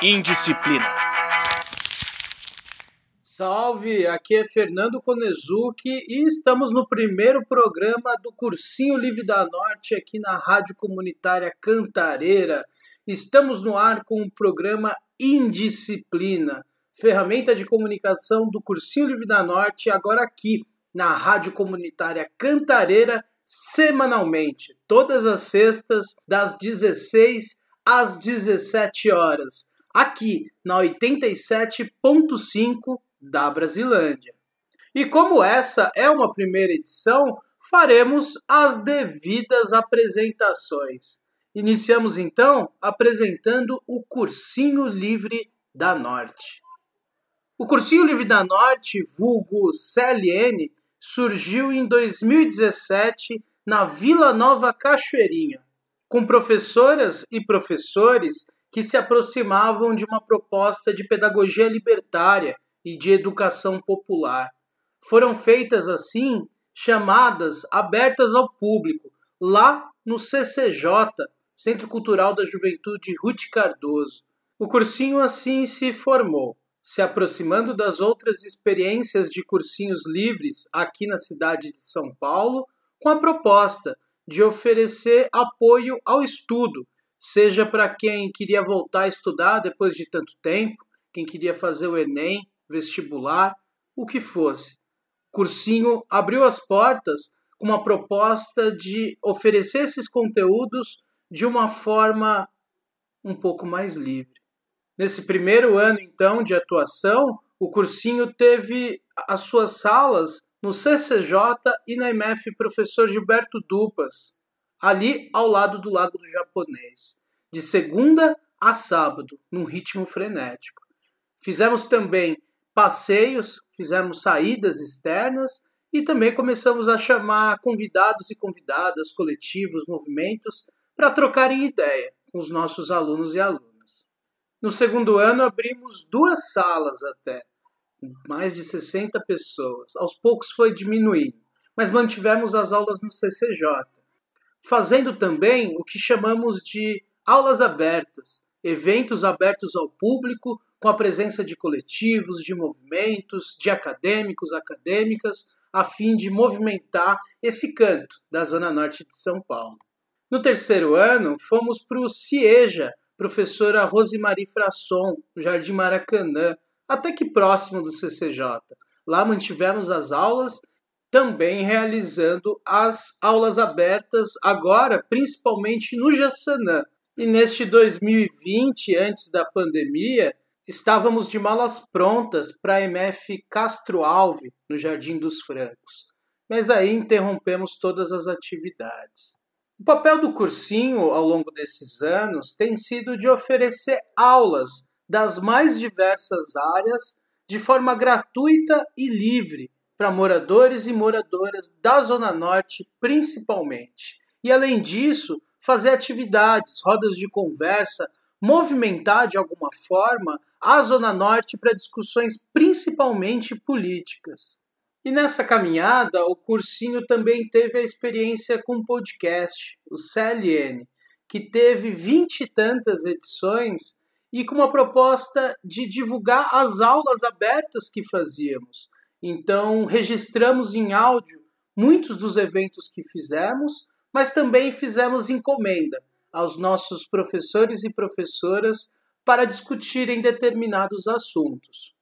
Indisciplina. Salve, aqui é Fernando Konezuki e estamos no primeiro programa do Cursinho Livre da Norte aqui na Rádio Comunitária Cantareira. Estamos no ar com o programa Indisciplina, ferramenta de comunicação do Cursinho Livre da Norte, agora aqui na Rádio Comunitária Cantareira, semanalmente, todas as sextas, das 16 às 17 horas aqui na 87.5 da Brasilândia. E como essa é uma primeira edição, faremos as devidas apresentações. Iniciamos então apresentando o Cursinho Livre da Norte. O Cursinho Livre da Norte, vulgo CLN, surgiu em 2017 na Vila Nova Cachoeirinha, com professoras e professores que se aproximavam de uma proposta de pedagogia libertária e de educação popular. Foram feitas assim chamadas abertas ao público, lá no CCJ, Centro Cultural da Juventude Ruth Cardoso. O cursinho assim se formou, se aproximando das outras experiências de cursinhos livres aqui na cidade de São Paulo, com a proposta de oferecer apoio ao estudo seja para quem queria voltar a estudar depois de tanto tempo, quem queria fazer o Enem, vestibular, o que fosse. O cursinho abriu as portas com uma proposta de oferecer esses conteúdos de uma forma um pouco mais livre. Nesse primeiro ano, então, de atuação, o cursinho teve as suas salas no CCJ e na MF Professor Gilberto Dupas, ali ao lado do Lago do Japonês, de segunda a sábado, num ritmo frenético. Fizemos também passeios, fizemos saídas externas e também começamos a chamar convidados e convidadas, coletivos, movimentos, para trocarem ideia com os nossos alunos e alunas. No segundo ano, abrimos duas salas até, mais de 60 pessoas. Aos poucos foi diminuindo, mas mantivemos as aulas no CCJ fazendo também o que chamamos de aulas abertas, eventos abertos ao público com a presença de coletivos, de movimentos, de acadêmicos, acadêmicas, a fim de movimentar esse canto da Zona Norte de São Paulo. No terceiro ano, fomos para o CIEJA, professora Rosemary Frasson, Jardim Maracanã, até que próximo do CCJ. Lá mantivemos as aulas também realizando as aulas abertas, agora principalmente no Jassanã. E neste 2020, antes da pandemia, estávamos de malas prontas para a MF Castro Alve, no Jardim dos Francos. Mas aí interrompemos todas as atividades. O papel do cursinho ao longo desses anos tem sido de oferecer aulas das mais diversas áreas de forma gratuita e livre para moradores e moradoras da Zona Norte, principalmente. E além disso, fazer atividades, rodas de conversa, movimentar de alguma forma a Zona Norte para discussões principalmente políticas. E nessa caminhada, o cursinho também teve a experiência com o podcast, o CLN, que teve vinte e tantas edições e com uma proposta de divulgar as aulas abertas que fazíamos então, registramos em áudio muitos dos eventos que fizemos, mas também fizemos encomenda aos nossos professores e professoras para discutirem determinados assuntos.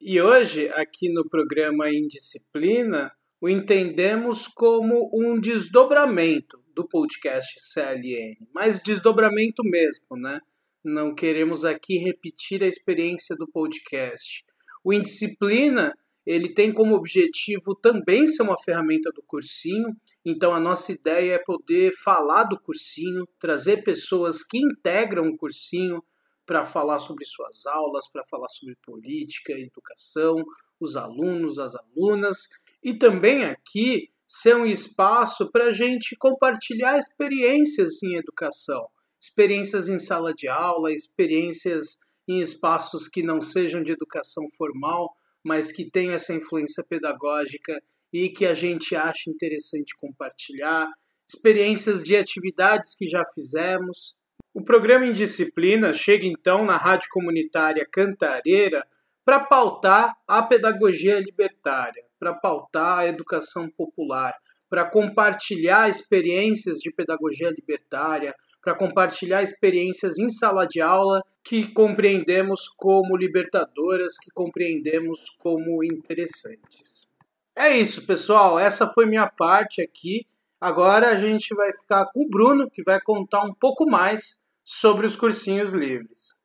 E hoje, aqui no programa Indisciplina, o entendemos como um desdobramento do podcast CLN, mas desdobramento mesmo, né? Não queremos aqui repetir a experiência do podcast. O Indisciplina ele tem como objetivo também ser uma ferramenta do cursinho. Então a nossa ideia é poder falar do cursinho, trazer pessoas que integram o cursinho para falar sobre suas aulas, para falar sobre política, educação, os alunos, as alunas, e também aqui ser um espaço para a gente compartilhar experiências em educação, experiências em sala de aula, experiências em espaços que não sejam de educação formal, mas que tem essa influência pedagógica e que a gente acha interessante compartilhar, experiências de atividades que já fizemos, O programa Indisciplina chega então na rádio comunitária Cantareira para pautar a pedagogia libertária, para pautar a educação popular, para compartilhar experiências de pedagogia libertária, para compartilhar experiências em sala de aula que compreendemos como libertadoras, que compreendemos como interessantes. É isso, pessoal. Essa foi minha parte aqui. Agora a gente vai ficar com o Bruno, que vai contar um pouco mais sobre os cursinhos livres.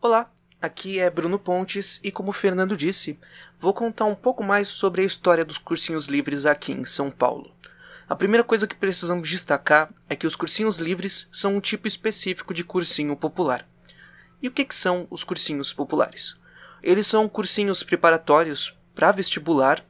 Olá, aqui é Bruno Pontes e, como o Fernando disse, vou contar um pouco mais sobre a história dos cursinhos livres aqui em São Paulo. A primeira coisa que precisamos destacar é que os cursinhos livres são um tipo específico de cursinho popular. E o que, que são os cursinhos populares? Eles são cursinhos preparatórios para vestibular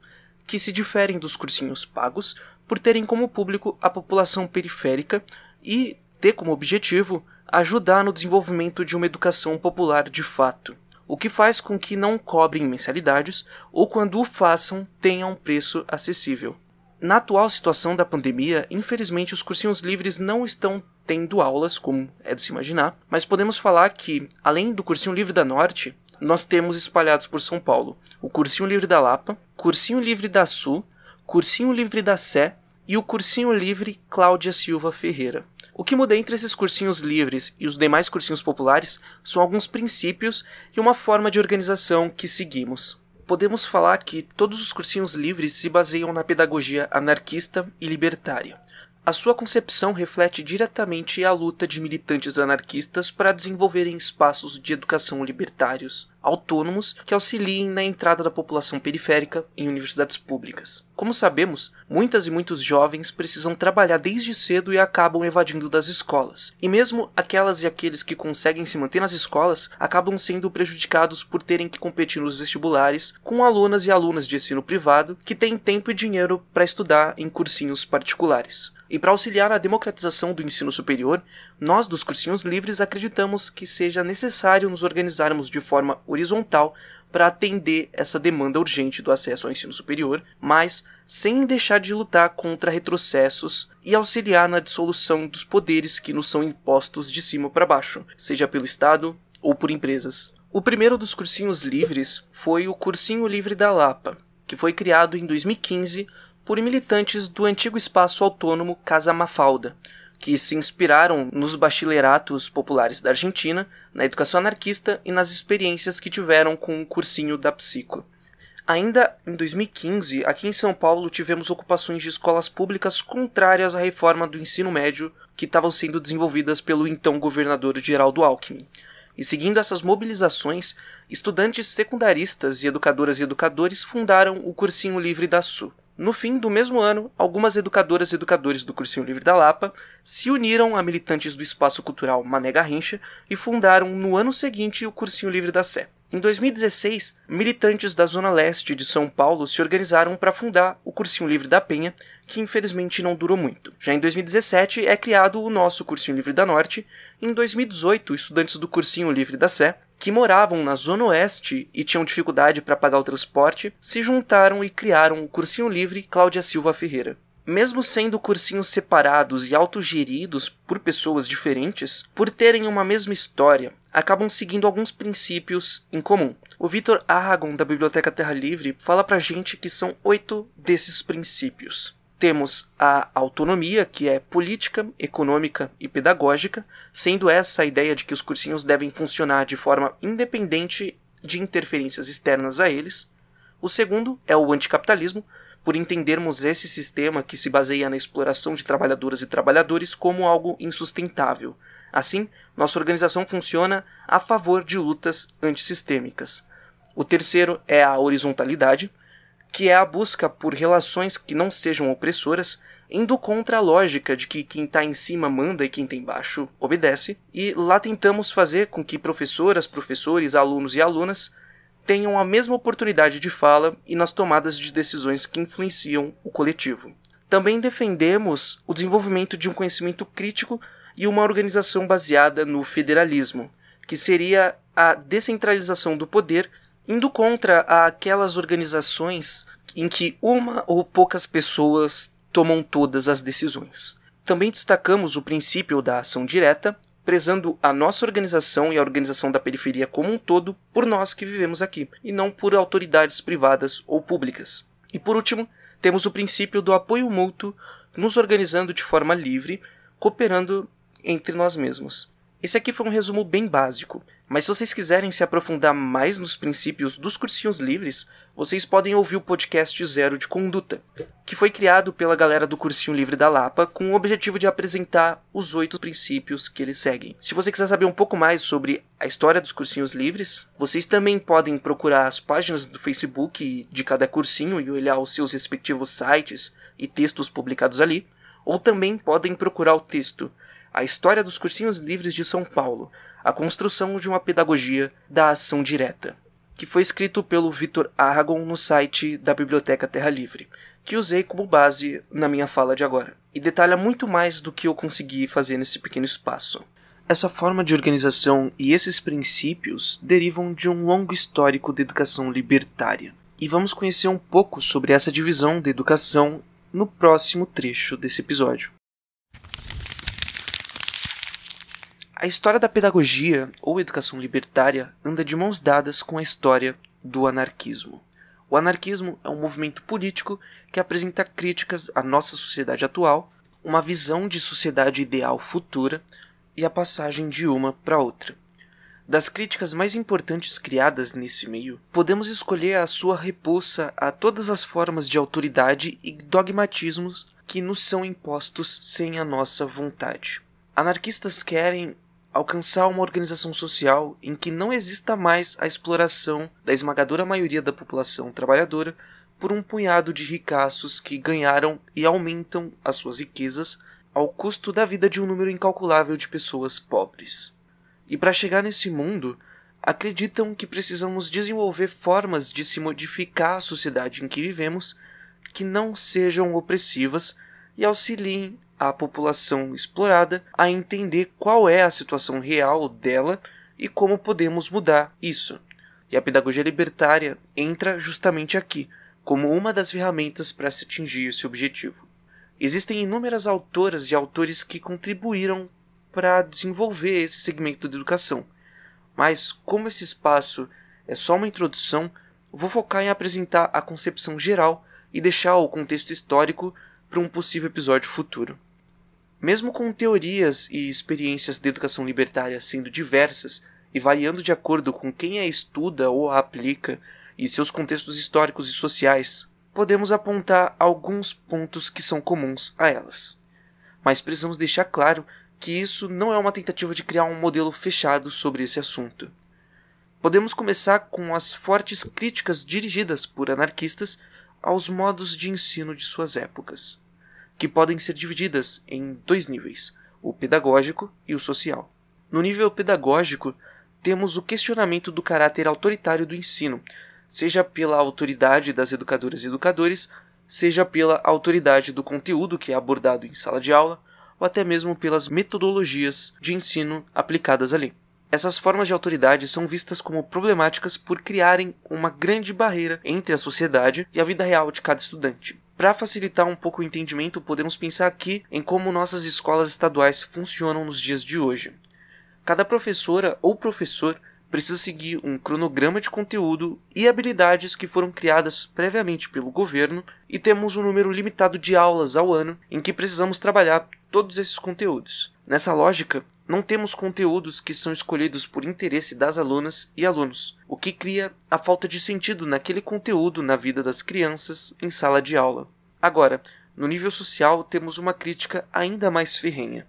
que se diferem dos cursinhos pagos por terem como público a população periférica e ter como objetivo ajudar no desenvolvimento de uma educação popular de fato, o que faz com que não cobrem mensalidades ou, quando o façam, tenham um preço acessível. Na atual situação da pandemia, infelizmente os cursinhos livres não estão tendo aulas, como é de se imaginar, mas podemos falar que, além do Cursinho Livre da Norte, nós temos espalhados por São Paulo o Cursinho Livre da Lapa, Cursinho Livre da Sul, Cursinho Livre da Sé e o Cursinho Livre Cláudia Silva Ferreira. O que muda entre esses cursinhos livres e os demais cursinhos populares são alguns princípios e uma forma de organização que seguimos. Podemos falar que todos os cursinhos livres se baseiam na pedagogia anarquista e libertária. A sua concepção reflete diretamente a luta de militantes anarquistas para desenvolverem espaços de educação libertários, autônomos, que auxiliem na entrada da população periférica em universidades públicas. Como sabemos, muitas e muitos jovens precisam trabalhar desde cedo e acabam evadindo das escolas. E mesmo aquelas e aqueles que conseguem se manter nas escolas acabam sendo prejudicados por terem que competir nos vestibulares com alunas e alunas de ensino privado que têm tempo e dinheiro para estudar em cursinhos particulares. E para auxiliar na democratização do ensino superior, nós dos cursinhos livres acreditamos que seja necessário nos organizarmos de forma horizontal para atender essa demanda urgente do acesso ao ensino superior, mas sem deixar de lutar contra retrocessos e auxiliar na dissolução dos poderes que nos são impostos de cima para baixo, seja pelo Estado ou por empresas. O primeiro dos cursinhos livres foi o Cursinho Livre da Lapa, que foi criado em 2015 por militantes do antigo espaço autônomo Casa Mafalda, que se inspiraram nos bachilleratos populares da Argentina, na educação anarquista e nas experiências que tiveram com o cursinho da Psico. Ainda em 2015, aqui em São Paulo, tivemos ocupações de escolas públicas contrárias à reforma do ensino médio que estavam sendo desenvolvidas pelo então governador Geraldo Alckmin. E seguindo essas mobilizações, estudantes secundaristas e educadoras e educadores fundaram o Cursinho Livre da Sul. No fim do mesmo ano, algumas educadoras e educadores do Cursinho Livre da Lapa se uniram a militantes do espaço cultural Mané Garrincha e fundaram no ano seguinte o Cursinho Livre da Sé. Em 2016, militantes da Zona Leste de São Paulo se organizaram para fundar o Cursinho Livre da Penha, que infelizmente não durou muito. Já em 2017 é criado o nosso Cursinho Livre da Norte, em 2018 estudantes do Cursinho Livre da Sé que moravam na Zona Oeste e tinham dificuldade para pagar o transporte, se juntaram e criaram o Cursinho Livre Cláudia Silva Ferreira. Mesmo sendo cursinhos separados e autogeridos por pessoas diferentes, por terem uma mesma história, acabam seguindo alguns princípios em comum. O Vitor Aragon, da Biblioteca Terra Livre, fala pra gente que são oito desses princípios. Temos a autonomia, que é política, econômica e pedagógica, sendo essa a ideia de que os cursinhos devem funcionar de forma independente de interferências externas a eles. O segundo é o anticapitalismo, por entendermos esse sistema que se baseia na exploração de trabalhadoras e trabalhadores como algo insustentável. Assim, nossa organização funciona a favor de lutas antissistêmicas. O terceiro é a horizontalidade, que é a busca por relações que não sejam opressoras, indo contra a lógica de que quem está em cima manda e quem está embaixo obedece, e lá tentamos fazer com que professoras, professores, alunos e alunas tenham a mesma oportunidade de fala e nas tomadas de decisões que influenciam o coletivo. Também defendemos o desenvolvimento de um conhecimento crítico e uma organização baseada no federalismo, que seria a descentralização do poder indo contra aquelas organizações em que uma ou poucas pessoas tomam todas as decisões. Também destacamos o princípio da ação direta, prezando a nossa organização e a organização da periferia como um todo por nós que vivemos aqui, e não por autoridades privadas ou públicas. E por último, temos o princípio do apoio mútuo, nos organizando de forma livre, cooperando entre nós mesmos. Esse aqui foi um resumo bem básico, mas se vocês quiserem se aprofundar mais nos princípios dos cursinhos livres, vocês podem ouvir o podcast Zero de Conduta, que foi criado pela galera do Cursinho Livre da Lapa com o objetivo de apresentar os oito princípios que eles seguem. Se você quiser saber um pouco mais sobre a história dos cursinhos livres, vocês também podem procurar as páginas do Facebook de cada cursinho e olhar os seus respectivos sites e textos publicados ali, ou também podem procurar o texto a história dos cursinhos livres de São Paulo, a construção de uma pedagogia da ação direta, que foi escrito pelo Victor Aragon no site da Biblioteca Terra Livre, que usei como base na minha fala de agora, e detalha muito mais do que eu consegui fazer nesse pequeno espaço. Essa forma de organização e esses princípios derivam de um longo histórico de educação libertária. E vamos conhecer um pouco sobre essa divisão da educação no próximo trecho desse episódio. A história da pedagogia ou educação libertária anda de mãos dadas com a história do anarquismo. O anarquismo é um movimento político que apresenta críticas à nossa sociedade atual, uma visão de sociedade ideal futura e a passagem de uma para outra. Das críticas mais importantes criadas nesse meio, podemos escolher a sua repulsa a todas as formas de autoridade e dogmatismos que nos são impostos sem a nossa vontade. Anarquistas querem alcançar uma organização social em que não exista mais a exploração da esmagadora maioria da população trabalhadora por um punhado de ricaços que ganharam e aumentam as suas riquezas ao custo da vida de um número incalculável de pessoas pobres. E para chegar nesse mundo, acreditam que precisamos desenvolver formas de se modificar a sociedade em que vivemos que não sejam opressivas e auxiliem a população explorada a entender qual é a situação real dela e como podemos mudar isso. E a pedagogia libertária entra justamente aqui, como uma das ferramentas para se atingir esse objetivo. Existem inúmeras autoras e autores que contribuíram para desenvolver esse segmento de educação, mas como esse espaço é só uma introdução, vou focar em apresentar a concepção geral e deixar o contexto histórico para um possível episódio futuro. Mesmo com teorias e experiências de educação libertária sendo diversas e variando de acordo com quem a estuda ou a aplica e seus contextos históricos e sociais, podemos apontar alguns pontos que são comuns a elas. Mas precisamos deixar claro que isso não é uma tentativa de criar um modelo fechado sobre esse assunto. Podemos começar com as fortes críticas dirigidas por anarquistas aos modos de ensino de suas épocas que podem ser divididas em dois níveis, o pedagógico e o social. No nível pedagógico, temos o questionamento do caráter autoritário do ensino, seja pela autoridade das educadoras e educadores, seja pela autoridade do conteúdo que é abordado em sala de aula, ou até mesmo pelas metodologias de ensino aplicadas ali. Essas formas de autoridade são vistas como problemáticas por criarem uma grande barreira entre a sociedade e a vida real de cada estudante. Para facilitar um pouco o entendimento, podemos pensar aqui em como nossas escolas estaduais funcionam nos dias de hoje. Cada professora ou professor precisa seguir um cronograma de conteúdo e habilidades que foram criadas previamente pelo governo, e temos um número limitado de aulas ao ano em que precisamos trabalhar todos esses conteúdos. Nessa lógica, não temos conteúdos que são escolhidos por interesse das alunas e alunos, o que cria a falta de sentido naquele conteúdo na vida das crianças em sala de aula. Agora, no nível social, temos uma crítica ainda mais ferrenha.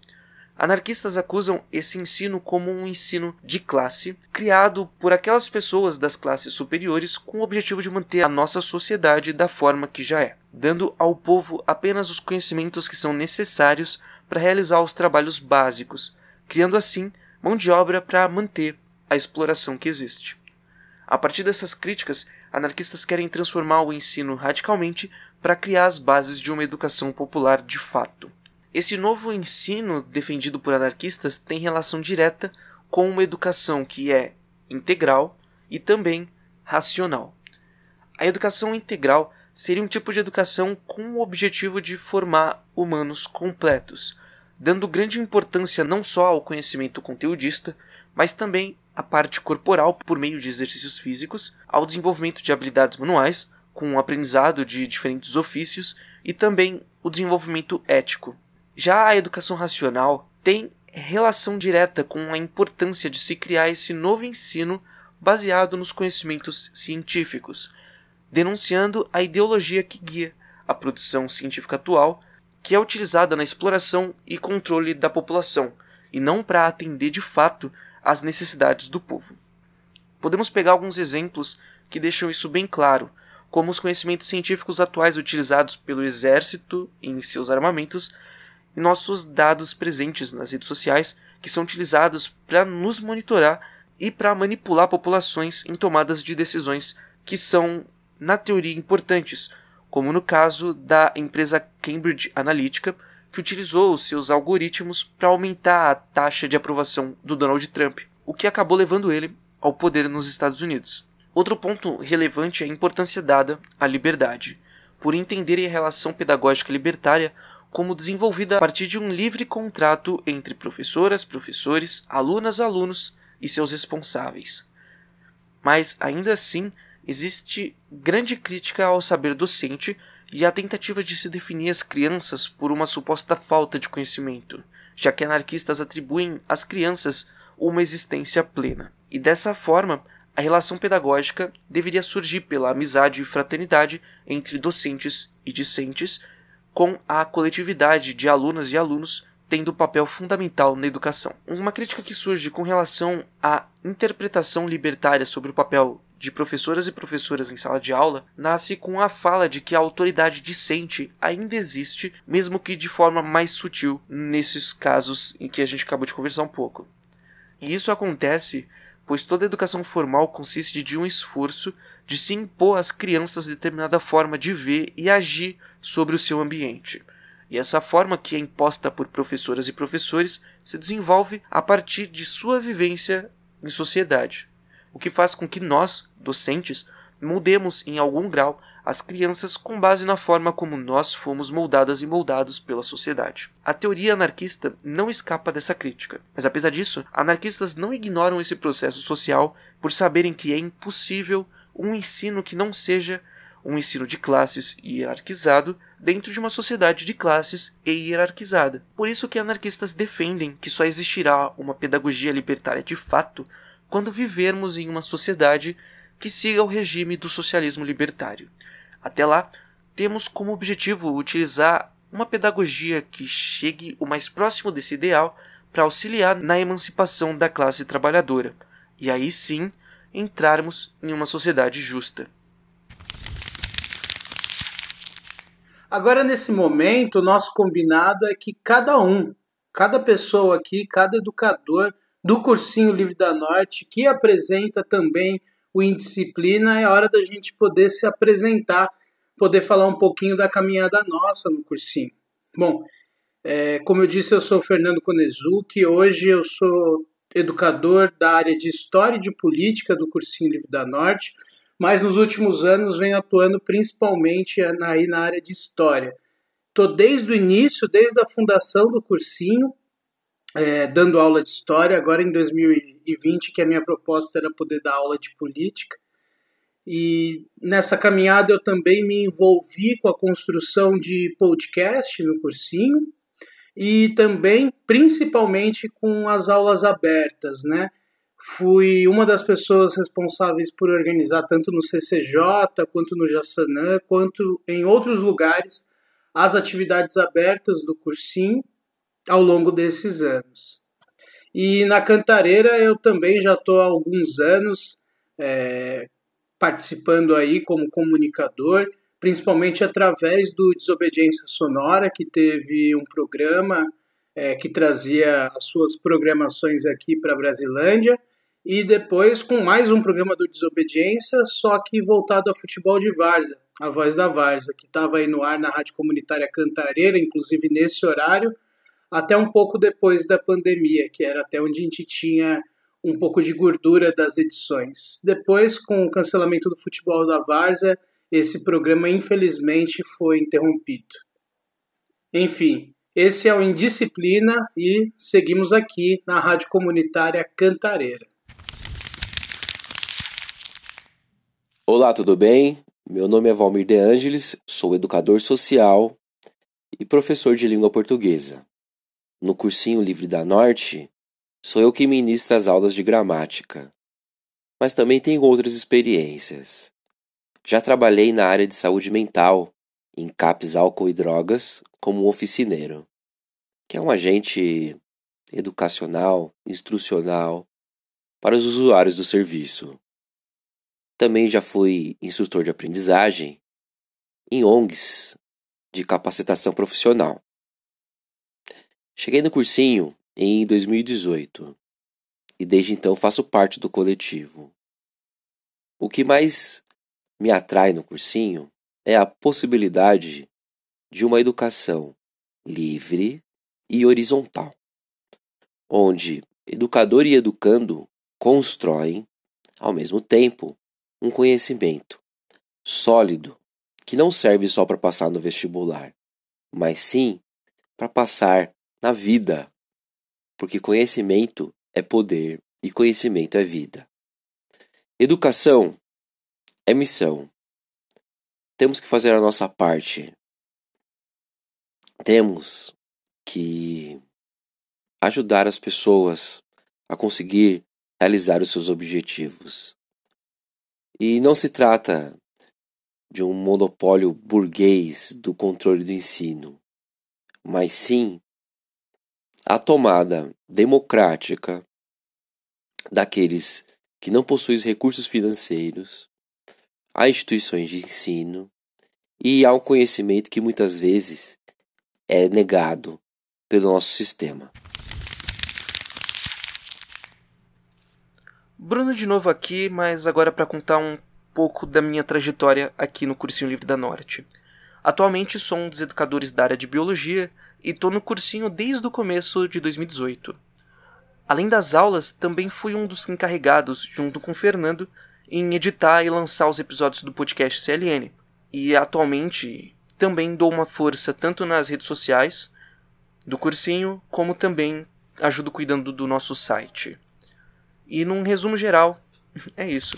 Anarquistas acusam esse ensino como um ensino de classe, criado por aquelas pessoas das classes superiores com o objetivo de manter a nossa sociedade da forma que já é, dando ao povo apenas os conhecimentos que são necessários para realizar os trabalhos básicos, criando assim mão de obra para manter a exploração que existe. A partir dessas críticas, anarquistas querem transformar o ensino radicalmente para criar as bases de uma educação popular de fato. Esse novo ensino defendido por anarquistas tem relação direta com uma educação que é integral e também racional. A educação integral seria um tipo de educação com o objetivo de formar humanos completos, dando grande importância não só ao conhecimento conteudista, mas também à parte corporal por meio de exercícios físicos, ao desenvolvimento de habilidades manuais, com o aprendizado de diferentes ofícios e também o desenvolvimento ético. Já a educação racional tem relação direta com a importância de se criar esse novo ensino baseado nos conhecimentos científicos, denunciando a ideologia que guia a produção científica atual, que é utilizada na exploração e controle da população, e não para atender de fato às necessidades do povo. Podemos pegar alguns exemplos que deixam isso bem claro, como os conhecimentos científicos atuais utilizados pelo exército em seus armamentos e nossos dados presentes nas redes sociais que são utilizados para nos monitorar e para manipular populações em tomadas de decisões que são, na teoria, importantes, como no caso da empresa Cambridge Analytica, que utilizou seus algoritmos para aumentar a taxa de aprovação do Donald Trump, o que acabou levando ele ao poder nos Estados Unidos. Outro ponto relevante é a importância dada à liberdade, por entenderem a relação pedagógica libertária como desenvolvida a partir de um livre contrato entre professoras, professores, alunas, alunos e seus responsáveis. Mas, ainda assim, existe grande crítica ao saber docente e à tentativa de se definir as crianças por uma suposta falta de conhecimento, já que anarquistas atribuem às crianças uma existência plena. E dessa forma, a relação pedagógica deveria surgir pela amizade e fraternidade entre docentes e discentes, com a coletividade de alunas e alunos tendo papel fundamental na educação. Uma crítica que surge com relação à interpretação libertária sobre o papel de professoras e professoras em sala de aula nasce com a fala de que a autoridade discente ainda existe, mesmo que de forma mais sutil, nesses casos em que a gente acabou de conversar um pouco. E isso acontece pois toda educação formal consiste de um esforço de se impor às crianças determinada forma de ver e agir sobre o seu ambiente. E essa forma que é imposta por professoras e professores se desenvolve a partir de sua vivência em sociedade, o que faz com que nós, docentes, mudemos em algum grau as crianças com base na forma como nós fomos moldadas e moldados pela sociedade. A teoria anarquista não escapa dessa crítica, mas apesar disso, anarquistas não ignoram esse processo social por saberem que é impossível um ensino que não seja um ensino de classes hierarquizado dentro de uma sociedade de classes e hierarquizada. Por isso que anarquistas defendem que só existirá uma pedagogia libertária de fato quando vivermos em uma sociedade que siga o regime do socialismo libertário. Até lá, temos como objetivo utilizar uma pedagogia que chegue o mais próximo desse ideal para auxiliar na emancipação da classe trabalhadora, e aí sim entrarmos em uma sociedade justa. Agora, nesse momento, o nosso combinado é que cada um, cada pessoa aqui, cada educador do Cursinho Livre da Norte, que apresenta também o Indisciplina, é hora da gente poder se apresentar, poder falar um pouquinho da caminhada nossa no cursinho. Bom, é, como eu disse, eu sou Fernando Konezuki, hoje eu sou educador da área de História e de Política do Cursinho Livre da Norte, mas nos últimos anos venho atuando principalmente aí na área de História. Estou desde o início, desde a fundação do cursinho, é, dando aula de História, agora em 2020, que a minha proposta era poder dar aula de Política. E nessa caminhada eu também me envolvi com a construção de podcast no cursinho e também, principalmente, com as aulas abertas, né? Fui uma das pessoas responsáveis por organizar tanto no CCJ, quanto no Jassanã, quanto em outros lugares as atividades abertas do cursinho ao longo desses anos. E na Cantareira eu também já estou há alguns anos é, participando aí como comunicador, principalmente através do Desobediência Sonora, que teve um programa é, que trazia as suas programações aqui para Brasilândia, e depois com mais um programa do Desobediência, só que voltado ao futebol de Várzea, a voz da Várzea, que estava aí no ar na Rádio Comunitária Cantareira, inclusive nesse horário, até um pouco depois da pandemia, que era até onde a gente tinha um pouco de gordura das edições. Depois, com o cancelamento do futebol da Várzea, esse programa infelizmente foi interrompido. Enfim, Esse é o Indisciplina e seguimos aqui na Rádio Comunitária Cantareira. Olá, tudo bem? Meu nome é Valmir De Angelis, sou educador social e professor de língua portuguesa. No cursinho Livre da Norte, sou eu quem ministra as aulas de gramática, mas também tenho outras experiências. Já trabalhei na área de saúde mental, em CAPS Álcool e Drogas, como oficineiro, que é um agente educacional, instrucional para os usuários do serviço. Também já fui instrutor de aprendizagem em ONGs de capacitação profissional. Cheguei no cursinho em 2018 e desde então faço parte do coletivo. O que mais me atrai no cursinho é a possibilidade de uma educação livre e horizontal, onde educador e educando constroem, ao mesmo tempo, um conhecimento sólido que não serve só para passar no vestibular, mas sim para passar na vida, porque conhecimento é poder e conhecimento é vida. Educação é missão. Temos que fazer a nossa parte. Temos que ajudar as pessoas a conseguir realizar os seus objetivos. E não se trata de um monopólio burguês do controle do ensino, mas sim a tomada democrática daqueles que não possuem os recursos financeiros, a instituições de ensino e ao conhecimento que muitas vezes é negado pelo nosso sistema. Bruno de novo aqui, mas agora para contar um pouco da minha trajetória aqui no Cursinho Livre da Norte. Atualmente sou um dos educadores da área de biologia e estou no cursinho desde o começo de 2018. Além das aulas, também fui um dos encarregados, junto com o Fernando, em editar e lançar os episódios do podcast CLN. E atualmente também dou uma força tanto nas redes sociais do cursinho, como também ajudo cuidando do nosso site. E num resumo geral, é isso.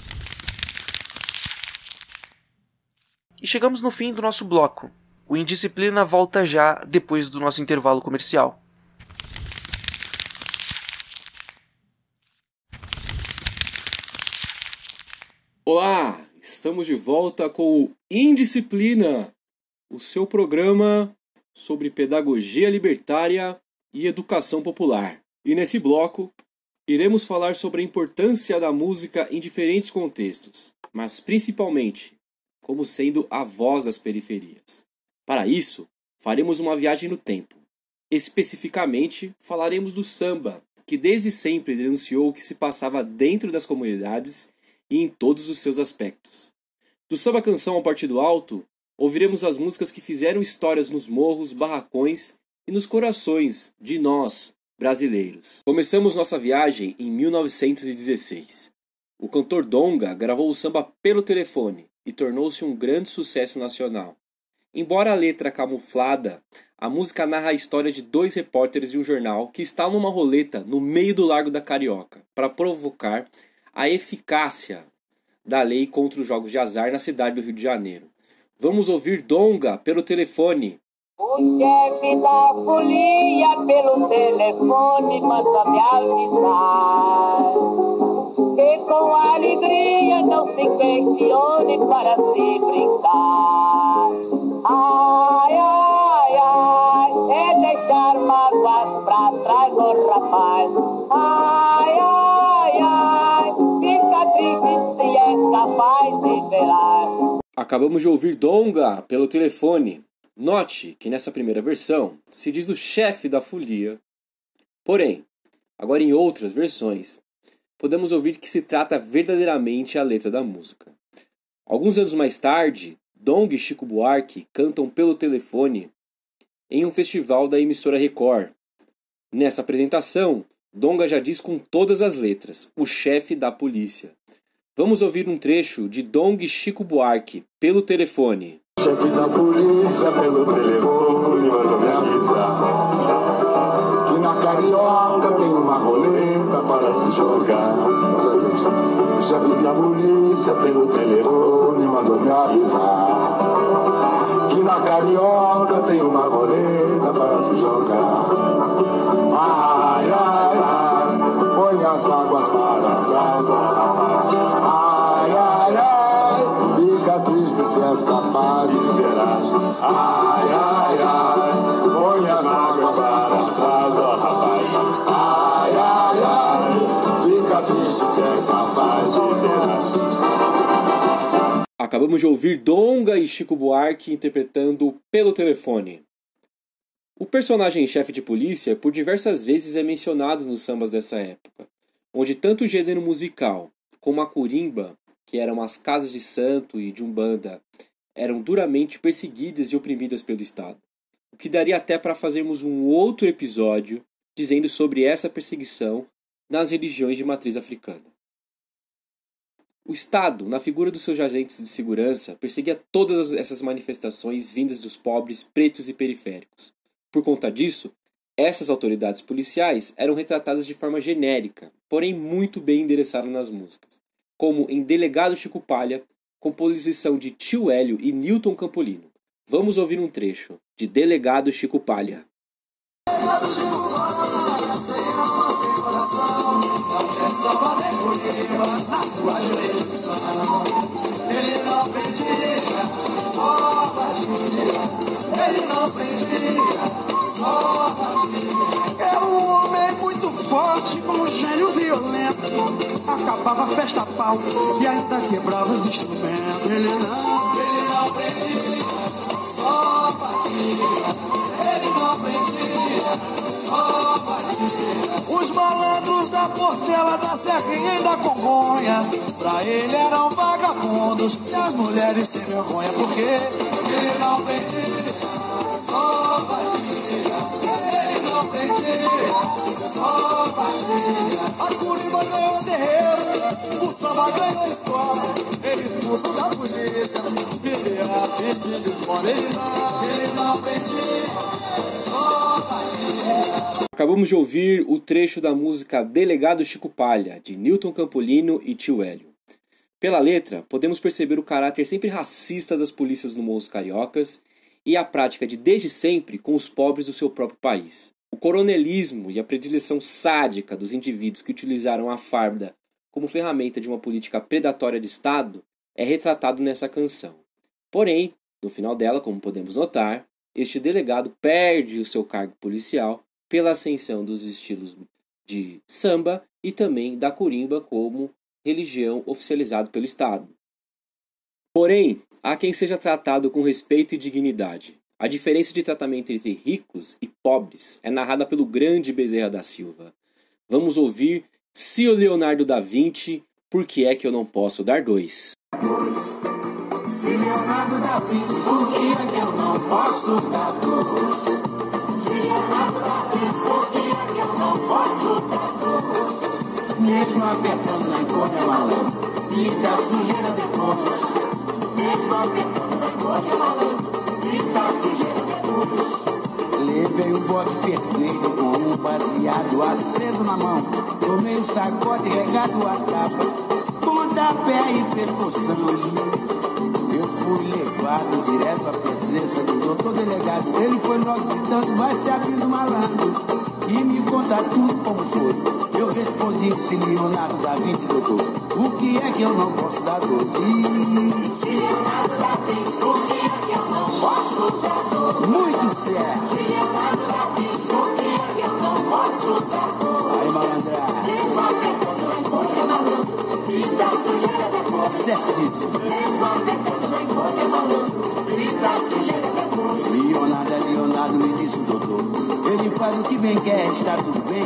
E chegamos no fim do nosso bloco. O Indisciplina volta já depois do nosso intervalo comercial. Olá, estamos de volta com o Indisciplina, o seu programa sobre pedagogia libertária e educação popular. E nesse bloco iremos falar sobre a importância da música em diferentes contextos, mas principalmente como sendo a voz das periferias. Para isso, faremos uma viagem no tempo. Especificamente, falaremos do samba, que desde sempre denunciou o que se passava dentro das comunidades e em todos os seus aspectos. Do samba canção ao Partido Alto, ouviremos as músicas que fizeram histórias nos morros, barracões e nos corações de nós, brasileiros. Começamos nossa viagem em 1916. O cantor Donga gravou o samba pelo telefone e tornou-se um grande sucesso nacional. Embora a letra camuflada, a música narra a história de dois repórteres de um jornal que estão numa roleta no meio do Largo da Carioca para provocar a eficácia da lei contra os jogos de azar na cidade do Rio de Janeiro. Vamos ouvir Donga pelo telefone o chefe da folia pelo telefone manda me avisar que com alegria não se questione para se brincar. Ai, ai, ai, é deixar mágoas pra trás, oh rapaz. Ai, ai, ai, fica triste se é capaz de velar. Acabamos de ouvir Donga pelo telefone. Note que nessa primeira versão se diz o chefe da folia. Porém, agora em outras versões, podemos ouvir que se trata verdadeiramente a letra da música. Alguns anos mais tarde, Dong e Chico Buarque cantam pelo telefone em um festival da emissora Record. Nessa apresentação, Donga já diz com todas as letras: o chefe da polícia. Vamos ouvir um trecho de Dong e Chico Buarque pelo telefone. Chefe da polícia pelo telefone mandou me avisar na carioca tem uma roleta para se jogar. O chefe da polícia pelo telefone mandou me avisar. Que na carioca Acabamos de ouvir Donga e Chico Buarque interpretando Pelo Telefone. O personagem-chefe de polícia por diversas vezes é mencionado nos sambas dessa época, onde tanto o gênero musical como a curimba, que eram as casas de santo e de umbanda, eram duramente perseguidas e oprimidas pelo Estado. O que daria até para fazermos um outro episódio dizendo sobre essa perseguição nas religiões de matriz africana. O Estado, na figura dos seus agentes de segurança, perseguia todas essas manifestações vindas dos pobres, pretos e periféricos. Por conta disso, essas autoridades policiais eram retratadas de forma genérica, porém muito bem endereçadas nas músicas, como em Delegado Chico Palha, composição de Tio Hélio e Newton Campolino. Vamos ouvir um trecho de Delegado Chico Palha. Era um homem muito forte, com um gênio violento. Acabava a festa pau e ainda quebrava os instrumentos. Ele não, ele não prendia, só batia. Ele não prendia, só batia. Os malandros da Portela, da Serrinha e da Congonha, pra ele eram vagabundos e as mulheres sem vergonha. Porque ele não só batia. Ele não só batia. A ganhou terreiro, o samba ganhou escola. Ele expulso da polícia, ele não, só batia. Acabamos de ouvir o trecho da música Delegado Chico Palha, de Newton Campolino e Tio Hélio. Pela letra, podemos perceber o caráter sempre racista das polícias no Morros Cariocas e a prática de desde sempre com os pobres do seu próprio país. O coronelismo e a predileção sádica dos indivíduos que utilizaram a farda como ferramenta de uma política predatória de Estado é retratado nessa canção. Porém, no final dela, como podemos notar, este delegado perde o seu cargo policial pela ascensão dos estilos de samba e também da curimba como religião oficializado pelo Estado. Porém, há quem seja tratado com respeito e dignidade. A diferença de tratamento entre ricos e pobres é narrada pelo grande Bezerra da Silva. Vamos ouvir Cio Leonardo da Vinci, Por que é que eu não posso dar dois? Se Leonardo da Vinci, por que é que eu não posso dar dois? Mesmo apertando na encolha malandro, pinta a sujeira depois. Mesmo apertando na encolha malandro, pinta a sujeira depois. Levei o bode perfeito com um baseado aceso na mão. Tomei o sacode regado a capa, pontapé e percussão. Eu fui levado direto à presença do doutor delegado. Ele foi logo gritando, vai se abrindo malandro. E me conta tudo como foi. Eu respondi, se Leonardo da Vinci, doutor. O que é que eu não posso dar dor? Se Leonardo da Vinci, o que é que eu não posso dar dor? Muito certo. Se Leonardo da Vinci, o que é que eu não posso dar dor? Aí, malandra. Sujeira depois. Certíssimo. Depois. Leonardo é Leonardo, me disse o doutor. Faz o que bem quer, está tudo bem.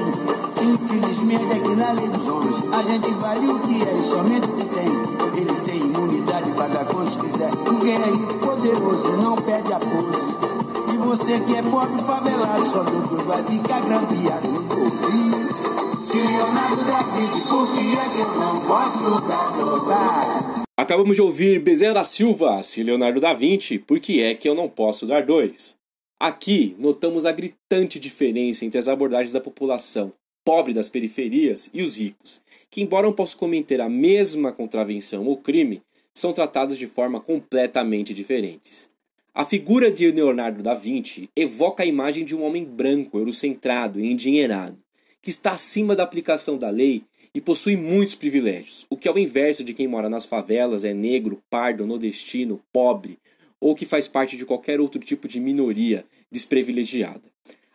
Infelizmente é que na lei dos homens a gente vale o que é e somente o que tem. Ele tem imunidade para dar quantos quiser. Um guerreiro poderoso não perde a pose. E você que é pobre favelado, só doutor vai ficar grampeado no ouvido. Se Leonardo da Vinci, por que é que eu não posso dar dor? Acabamos de ouvir Bezerra da Silva, se Leonardo da Vinci, Por que é que eu não posso dar dois? Aqui notamos a gritante diferença entre as abordagens da população pobre das periferias e os ricos, que, embora não possam cometer a mesma contravenção ou crime, são tratados de forma completamente diferentes. A figura de Leonardo da Vinci evoca a imagem de um homem branco, eurocentrado e endinheirado, que está acima da aplicação da lei e possui muitos privilégios, o que, ao inverso de quem mora nas favelas, é negro, pardo, nordestino, pobre ou que faz parte de qualquer outro tipo de minoria desprivilegiada.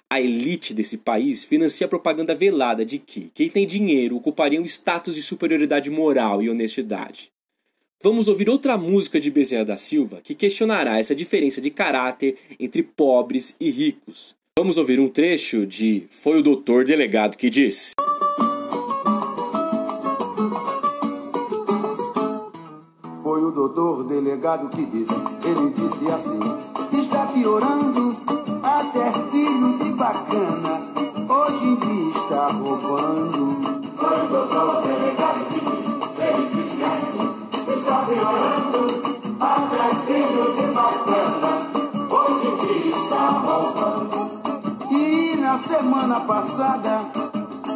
A elite desse país financia a propaganda velada de que quem tem dinheiro ocuparia um status de superioridade moral e honestidade. Vamos ouvir outra música de Bezerra da Silva que questionará essa diferença de caráter entre pobres e ricos. Vamos ouvir um trecho de Foi o Doutor Delegado que disse. O doutor delegado que disse, ele disse assim: Está piorando, até filho de bacana, hoje em dia está roubando. Foi o doutor delegado que disse, ele disse assim, está piorando, até filho de bacana, hoje em dia está roubando. E na semana passada,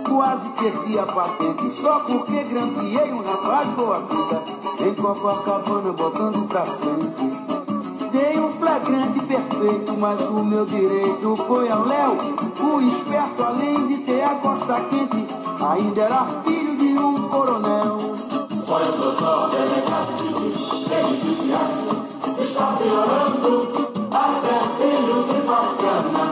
quase perdi a patente, só porque grampeei um rapaz boa vida, em Copacabana botando pra frente. Dei um flagrante perfeito, mas o meu direito foi ao Léo. O esperto, além de ter a costa quente, ainda era filho de um coronel. Foi o doutor delegado que disse, ele disse assim, está piorando, até filho de bacana,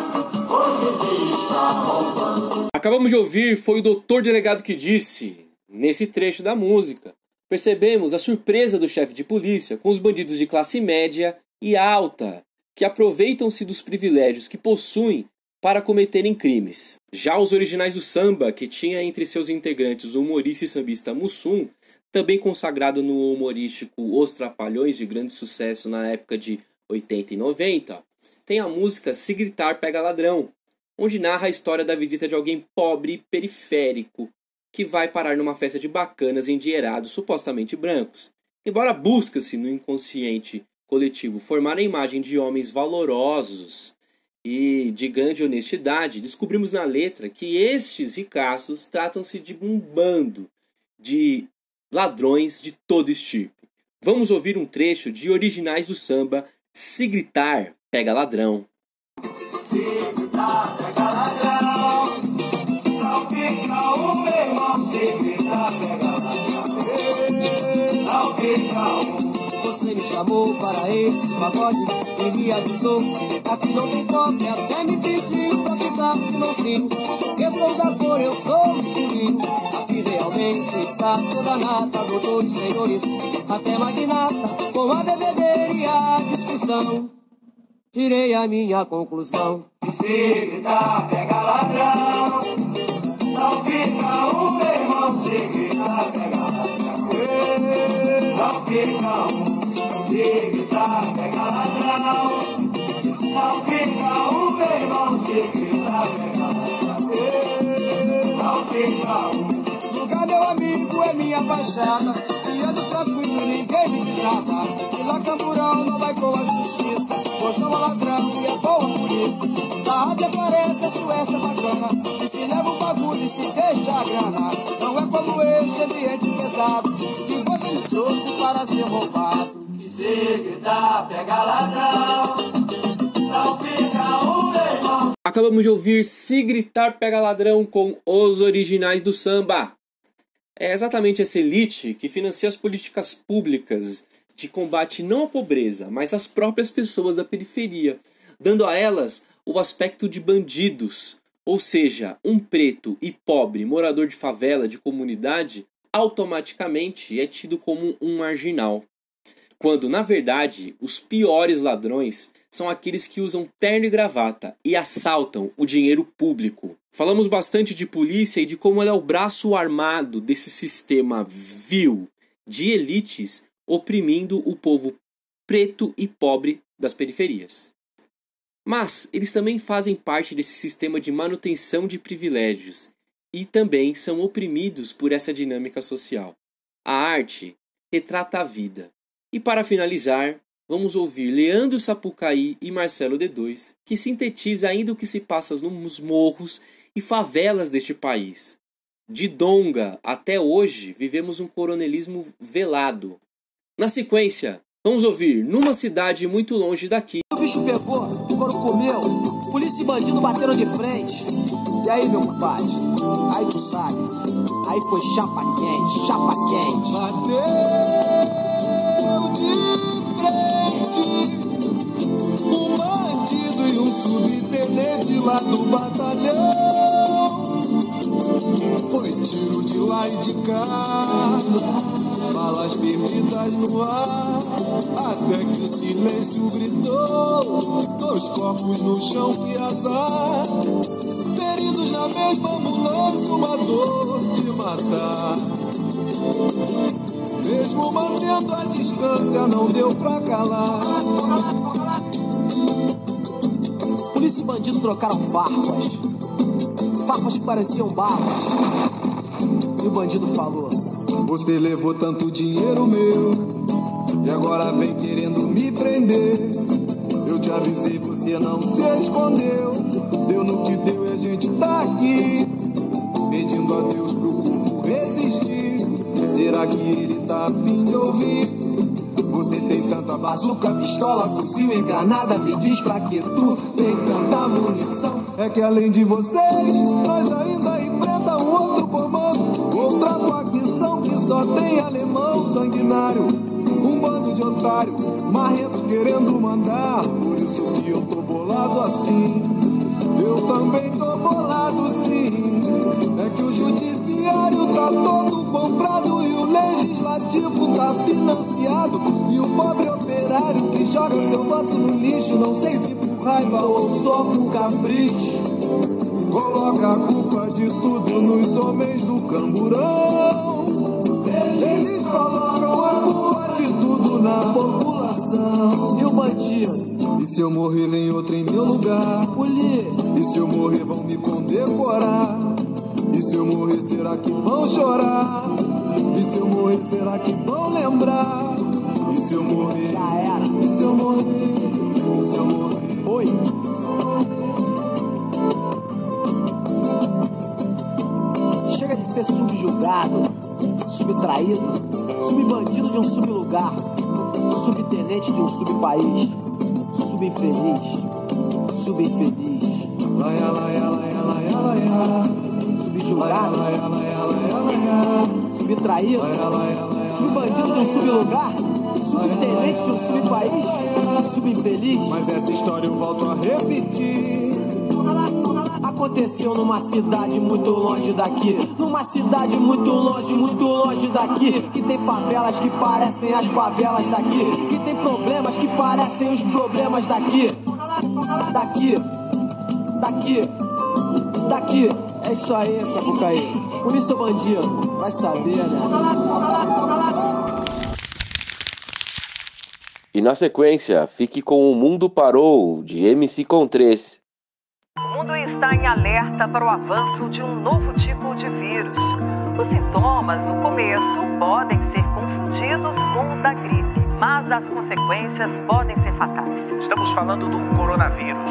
hoje dia está roubando. Acabamos de ouvir Foi o Doutor Delegado que disse, nesse trecho da música. Percebemos a surpresa do chefe de polícia com os bandidos de classe média e alta, que aproveitam-se dos privilégios que possuem para cometerem crimes. Já os originais do samba, que tinha entre seus integrantes o humorista e sambista Mussum, também consagrado no humorístico Os Trapalhões, de grande sucesso na época de 80 e 90, tem a música Se Gritar Pega Ladrão, onde narra a história da visita de alguém pobre e periférico que vai parar numa festa de bacanas endinheirados supostamente brancos. Embora busca-se no inconsciente coletivo formar a imagem de homens valorosos e de grande honestidade, descobrimos na letra que estes ricaços tratam-se de um bando de ladrões de todo tipo. Vamos ouvir um trecho de originais do samba Se Gritar, Pega Ladrão. Esse pagode e me avisou Aqui não tem copo, até me pediu pra pisar que não sim Eu sou da cor, eu sou escurinho Aqui realmente está toda nata, doutores, senhores Até magnata, com a bebedeira e a discussão Tirei a minha conclusão Se gritar, pega ladrão. Lugar, meu amigo, é minha baixada E ando tranquilo, ninguém me desaba E lá camburão não vai com justiça. Pois não é ladrão e é boa polícia. Da rádio aparece a Suécia bacana. E se leva o bagulho e se deixa a grana Não é como este ambiente pesado. Que você trouxe para ser roubado Se gritar, pega ladrão. Não fica irmão. Acabamos de ouvir Se Gritar Pega Ladrão com os originais do samba. É exatamente essa elite que financia as políticas públicas de combate não à pobreza, mas às próprias pessoas da periferia, dando a elas o aspecto de bandidos, ou seja, um preto e pobre morador de favela, de comunidade, automaticamente é tido como um marginal. Quando, na verdade, os piores ladrões são aqueles que usam terno e gravata e assaltam o dinheiro público. Falamos bastante de polícia e de como ela é o braço armado desse sistema vil de elites oprimindo o povo preto e pobre das periferias. Mas eles também fazem parte desse sistema de manutenção de privilégios e também são oprimidos por essa dinâmica social. A arte retrata a vida. E para finalizar, vamos ouvir Leandro Sapucaí e Marcelo D2, que sintetiza ainda o que se passa nos morros e favelas deste país. De Donga até hoje, vivemos um coronelismo velado. Na sequência, vamos ouvir Numa cidade muito longe daqui. O bicho pegou, o couro comeu, polícia e bandido bateram de frente. E aí, meu compadre? Aí tu sabe. Aí foi chapa quente, chapa quente. Bateu bandido e um subtenente lá do batalhão. Foi tiro de lá e de cá, balas perdidas no ar, até que o silêncio gritou, dois corpos no chão, que azar. Feridos na mesma ambulância, uma dor de matar. Mesmo mantendo a distância, não deu pra calar. Polícia e bandido trocaram farpas. Farpas que pareciam balas. E o bandido falou: Você levou tanto dinheiro meu e agora vem querendo me prender. Eu te avisei, você não se escondeu. Deu no que deu e a gente tá aqui pedindo a Deus pro corpo resistir. Será que ele tá afim de ouvir? Você tem tanta bazuca, pistola, fuzil e granada. Me diz pra que tu tem tanta munição. É que além de vocês, nós ainda enfrenta um outro comando. Outra facção que só tem alemão sanguinário. Um bando de otário, marrento querendo mandar. Por isso que eu tô bolado assim. Eu também tô bolado sim. É que o judiciário tá todo comprado e o legislativo tá financiado. Pobre operário que joga seu voto no lixo, não sei se por raiva ou só por capricho. Coloca a culpa de tudo nos homens do camburão. Eles colocam a culpa de tudo na população. E o bandido? E se eu morrer, vem outro em meu lugar. Polícia. E se eu morrer, vão me condecorar. E se eu morrer, será que vão chorar? E se eu morrer, será que vão lembrar? E se eu morrer? Já era. E se eu morrer? E se eu morrer? Oi. Chega de ser subjugado, subtraído, subbandido de um sublugar, subtenente de um subpaís, subinfeliz, subinfeliz, Laia, laia, laia, laia, laia. subjugado, Laia, laia, laia, laia. subtraído, Laia, subbandido de um sublugar, subtenente de um subpaís, subinfeliz. Mas essa história eu volto a repetir. Aconteceu numa cidade muito longe daqui. Numa cidade muito longe, muito longe daqui. Que tem favelas que parecem as favelas daqui. Que tem problemas que parecem os problemas daqui. Daqui. Daqui. Daqui. É isso aí, Sapucaí. Polícia ou bandido? Vai saber, né? Na sequência, fique com O Mundo Parou, de MC Contrês. O mundo está em alerta para o avanço de um novo tipo de vírus. Os sintomas, no começo, podem ser confundidos com os da gripe, mas as consequências podem ser fatais. Estamos falando do coronavírus.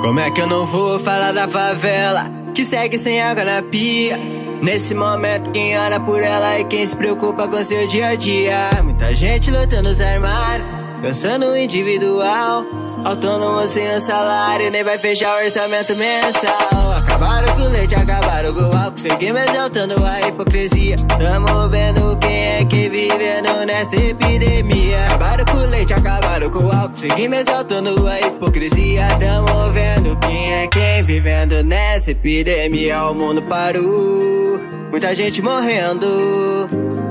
Como é que eu não vou falar da favela que segue sem água na pia? Nesse momento, quem ora por ela e quem se preocupa com seu dia a dia. Muita gente lutando os armários, pensando individual. Autônomo sem o salário, nem vai fechar o orçamento mensal. Acabaram com o leite, acabaram com o álcool. Seguimos exaltando a hipocrisia. Tamo vendo quem é que vivendo nessa epidemia. Acabaram com o leite, acabaram com o álcool. Seguimos exaltando a hipocrisia. Tamo vendo quem é quem vivendo nessa epidemia. O mundo parou, muita gente morrendo.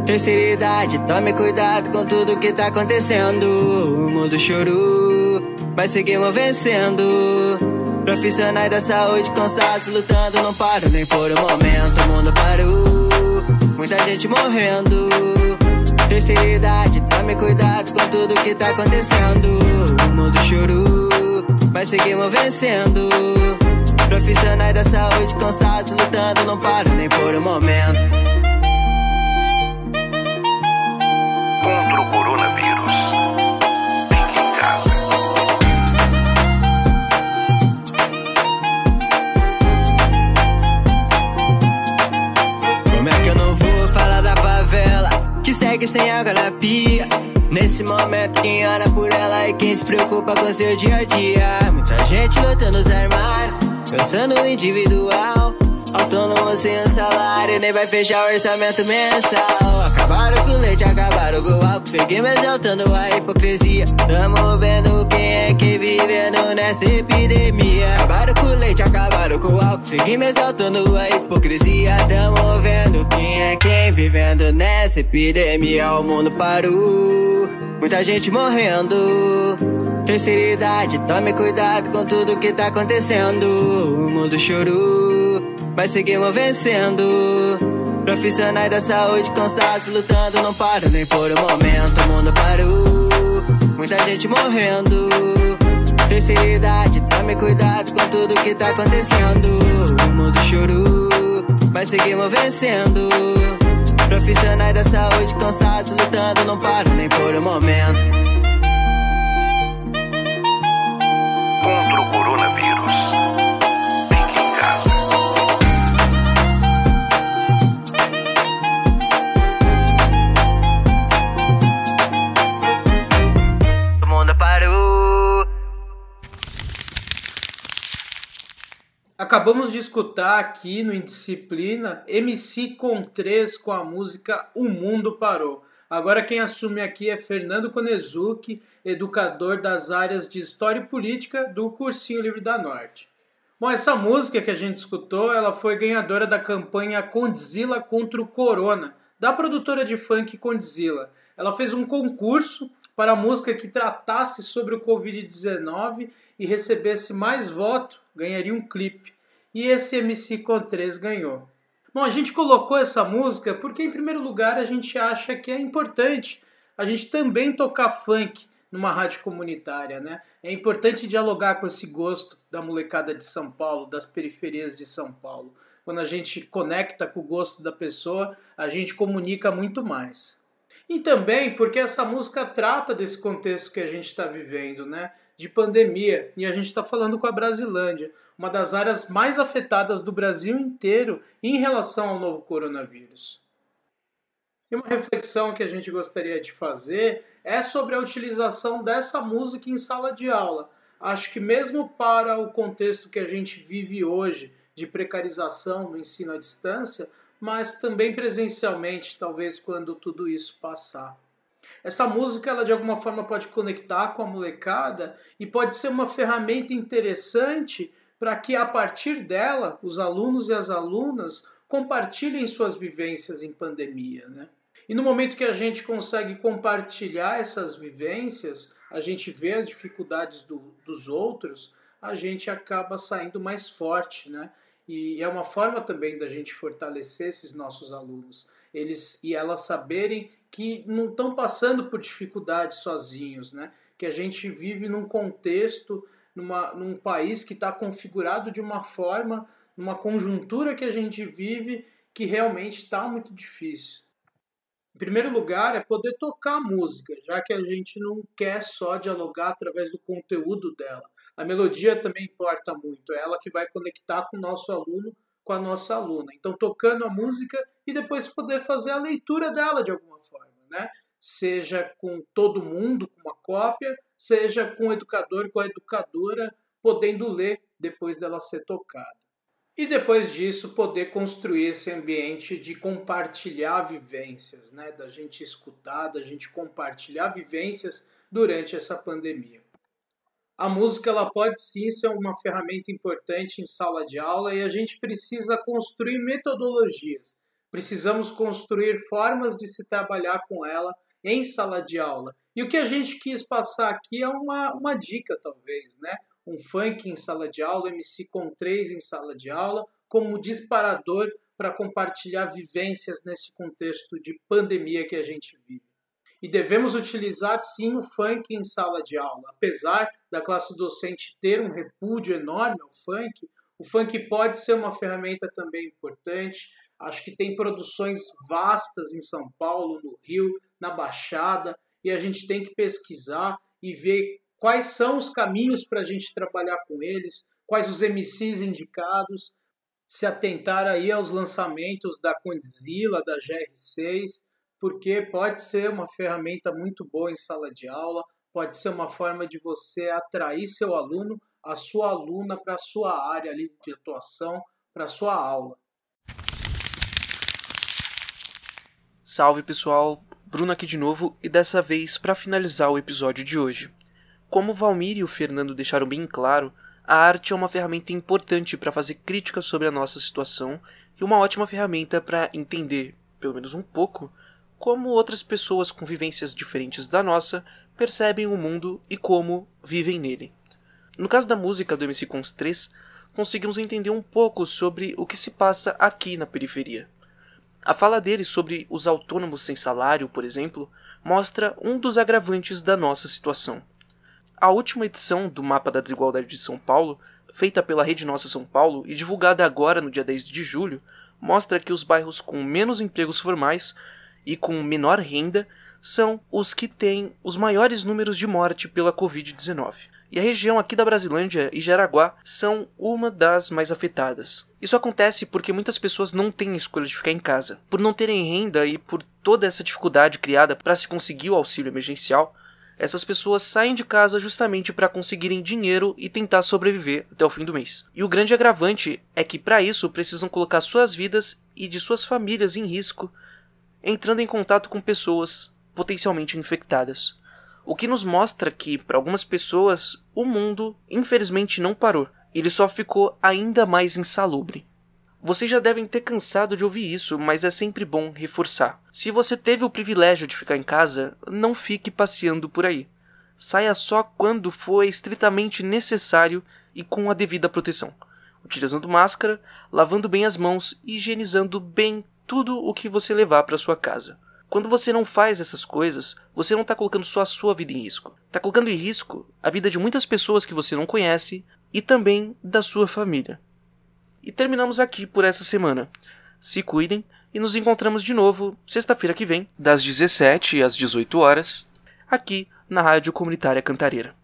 Terceira idade, tome cuidado com tudo que tá acontecendo. O mundo chorou, mas seguimos vencendo. Profissionais da saúde cansados, lutando, não param nem por um momento. O mundo parou, muita gente morrendo. Terceira tome cuidado com tudo que tá acontecendo. O mundo chorou, mas seguimos vencendo. Profissionais da saúde cansados, lutando, não param nem por um momento. segue sem água na pia. Nesse momento, quem ora por ela e quem se preocupa com seu dia a dia. Muita gente lotando os armários, pensando individual. Autônomo sem um salário, nem vai fechar o orçamento mensal. Acabaram com o leite, acabaram com o álcool. Seguimos exaltando a hipocrisia. Tamo vendo quem é que vivendo nessa epidemia. Acabaram com o leite, acabaram com o álcool. Seguimos exaltando a hipocrisia. Tamo vendo quem é quem vivendo nessa epidemia. O mundo parou, muita gente morrendo. Terceira idade, tome cuidado com tudo que tá acontecendo. O mundo chorou, mas seguimos vencendo. Profissionais da saúde cansados, lutando, não param nem por um momento. O mundo parou, muita gente morrendo. Terceira idade, tome cuidado com tudo que tá acontecendo. O mundo chorou, mas seguimos vencendo. Profissionais da saúde cansados, lutando, não param nem por um momento. Contra o coronavírus. Acabamos de escutar aqui no Indisciplina MC com 3 com a música O Mundo Parou. Agora quem assume aqui é Fernando Konezuki, educador das áreas de História e Política do Cursinho Livre da Norte. Bom, essa música que a gente escutou, ela foi ganhadora da campanha Condzilla contra o Corona, da produtora de funk Condzilla. Ela fez um concurso para a música que tratasse sobre o Covid-19 e recebesse mais voto, ganharia um clipe. E esse MC com 3 ganhou. Bom, a gente colocou essa música porque, em primeiro lugar, a gente acha que é importante a gente também tocar funk numa rádio comunitária, né? É importante dialogar com esse gosto da molecada de São Paulo, das periferias de São Paulo. Quando a gente conecta com o gosto da pessoa, a gente comunica muito mais. E também porque essa música trata desse contexto que a gente está vivendo, né? De pandemia. E a gente está falando com a Brasilândia, uma das áreas mais afetadas do Brasil inteiro em relação ao novo coronavírus. E uma reflexão que a gente gostaria de fazer é sobre a utilização dessa música em sala de aula. Acho que mesmo para o contexto que a gente vive hoje de precarização no ensino à distância, mas também presencialmente, talvez quando tudo isso passar. Essa música, ela de alguma forma pode conectar com a molecada e pode ser uma ferramenta interessante para que a partir dela os alunos e as alunas compartilhem suas vivências em pandemia, né? E no momento que a gente consegue compartilhar essas vivências, a gente vê as dificuldades do, dos outros, a gente acaba saindo mais forte, né? E é uma forma também da gente fortalecer esses nossos alunos, eles e elas saberem que não estão passando por dificuldades sozinhos, né? Que a gente vive num contexto, numa, num país que está configurado de uma forma, numa conjuntura que a gente vive que realmente está muito difícil. Em primeiro lugar, é poder tocar música, já que a gente não quer só dialogar através do conteúdo dela. A melodia também importa muito, é ela que vai conectar com o nosso aluno, com a nossa aluna. Então, tocando a música e depois poder fazer a leitura dela de alguma forma, né? Seja com todo mundo, com uma cópia, seja com o educador e com a educadora podendo ler depois dela ser tocada. E depois disso, poder construir esse ambiente de compartilhar vivências, né? da gente escutar, da gente compartilhar vivências durante essa pandemia. A música ela pode sim ser uma ferramenta importante em sala de aula e a gente precisa construir metodologias. Precisamos construir formas de se trabalhar com ela em sala de aula. E o que a gente quis passar aqui é uma, uma dica, talvez, né? um funk em sala de aula, MC com 3 em sala de aula, como disparador para compartilhar vivências nesse contexto de pandemia que a gente vive. E devemos utilizar sim o funk em sala de aula. Apesar da classe docente ter um repúdio enorme ao funk, o funk pode ser uma ferramenta também importante. Acho que tem produções vastas em São Paulo, no Rio, na Baixada, e a gente tem que pesquisar e ver quais são os caminhos para a gente trabalhar com eles, quais os MCs indicados, se atentar aí aos lançamentos da Condzilla, da GR6, porque pode ser uma ferramenta muito boa em sala de aula, pode ser uma forma de você atrair seu aluno, a sua aluna para a sua área ali de atuação, para a sua aula. Salve pessoal, Bruno aqui de novo e dessa vez para finalizar o episódio de hoje. Como Valmir e o Fernando deixaram bem claro, a arte é uma ferramenta importante para fazer críticas sobre a nossa situação e uma ótima ferramenta para entender, pelo menos um pouco, como outras pessoas com vivências diferentes da nossa percebem o mundo e como vivem nele. No caso da música do MC Cons 3, conseguimos entender um pouco sobre o que se passa aqui na periferia. A fala dele sobre os autônomos sem salário, por exemplo, mostra um dos agravantes da nossa situação. A última edição do Mapa da Desigualdade de São Paulo, feita pela Rede Nossa São Paulo e divulgada agora no dia 10 de julho, mostra que os bairros com menos empregos formais e com menor renda são os que têm os maiores números de morte pela Covid-19. E a região aqui da Brasilândia e Jaraguá são uma das mais afetadas. Isso acontece porque muitas pessoas não têm escolha de ficar em casa. Por não terem renda e por toda essa dificuldade criada para se conseguir o auxílio emergencial, essas pessoas saem de casa justamente para conseguirem dinheiro e tentar sobreviver até o fim do mês. E o grande agravante é que para isso precisam colocar suas vidas e de suas famílias em risco entrando em contato com pessoas potencialmente infectadas. O que nos mostra que, para algumas pessoas, o mundo infelizmente não parou, ele só ficou ainda mais insalubre. Vocês já devem ter cansado de ouvir isso, mas é sempre bom reforçar. Se você teve o privilégio de ficar em casa, não fique passeando por aí. Saia só quando for estritamente necessário e com a devida proteção, utilizando máscara, lavando bem as mãos e higienizando bem tudo o que você levar para sua casa. Quando você não faz essas coisas, você não está colocando só a sua vida em risco. Está colocando em risco a vida de muitas pessoas que você não conhece e também da sua família. E terminamos aqui por essa semana. Se cuidem e nos encontramos de novo sexta-feira que vem, das 17 às 18 horas, aqui na Rádio Comunitária Cantareira.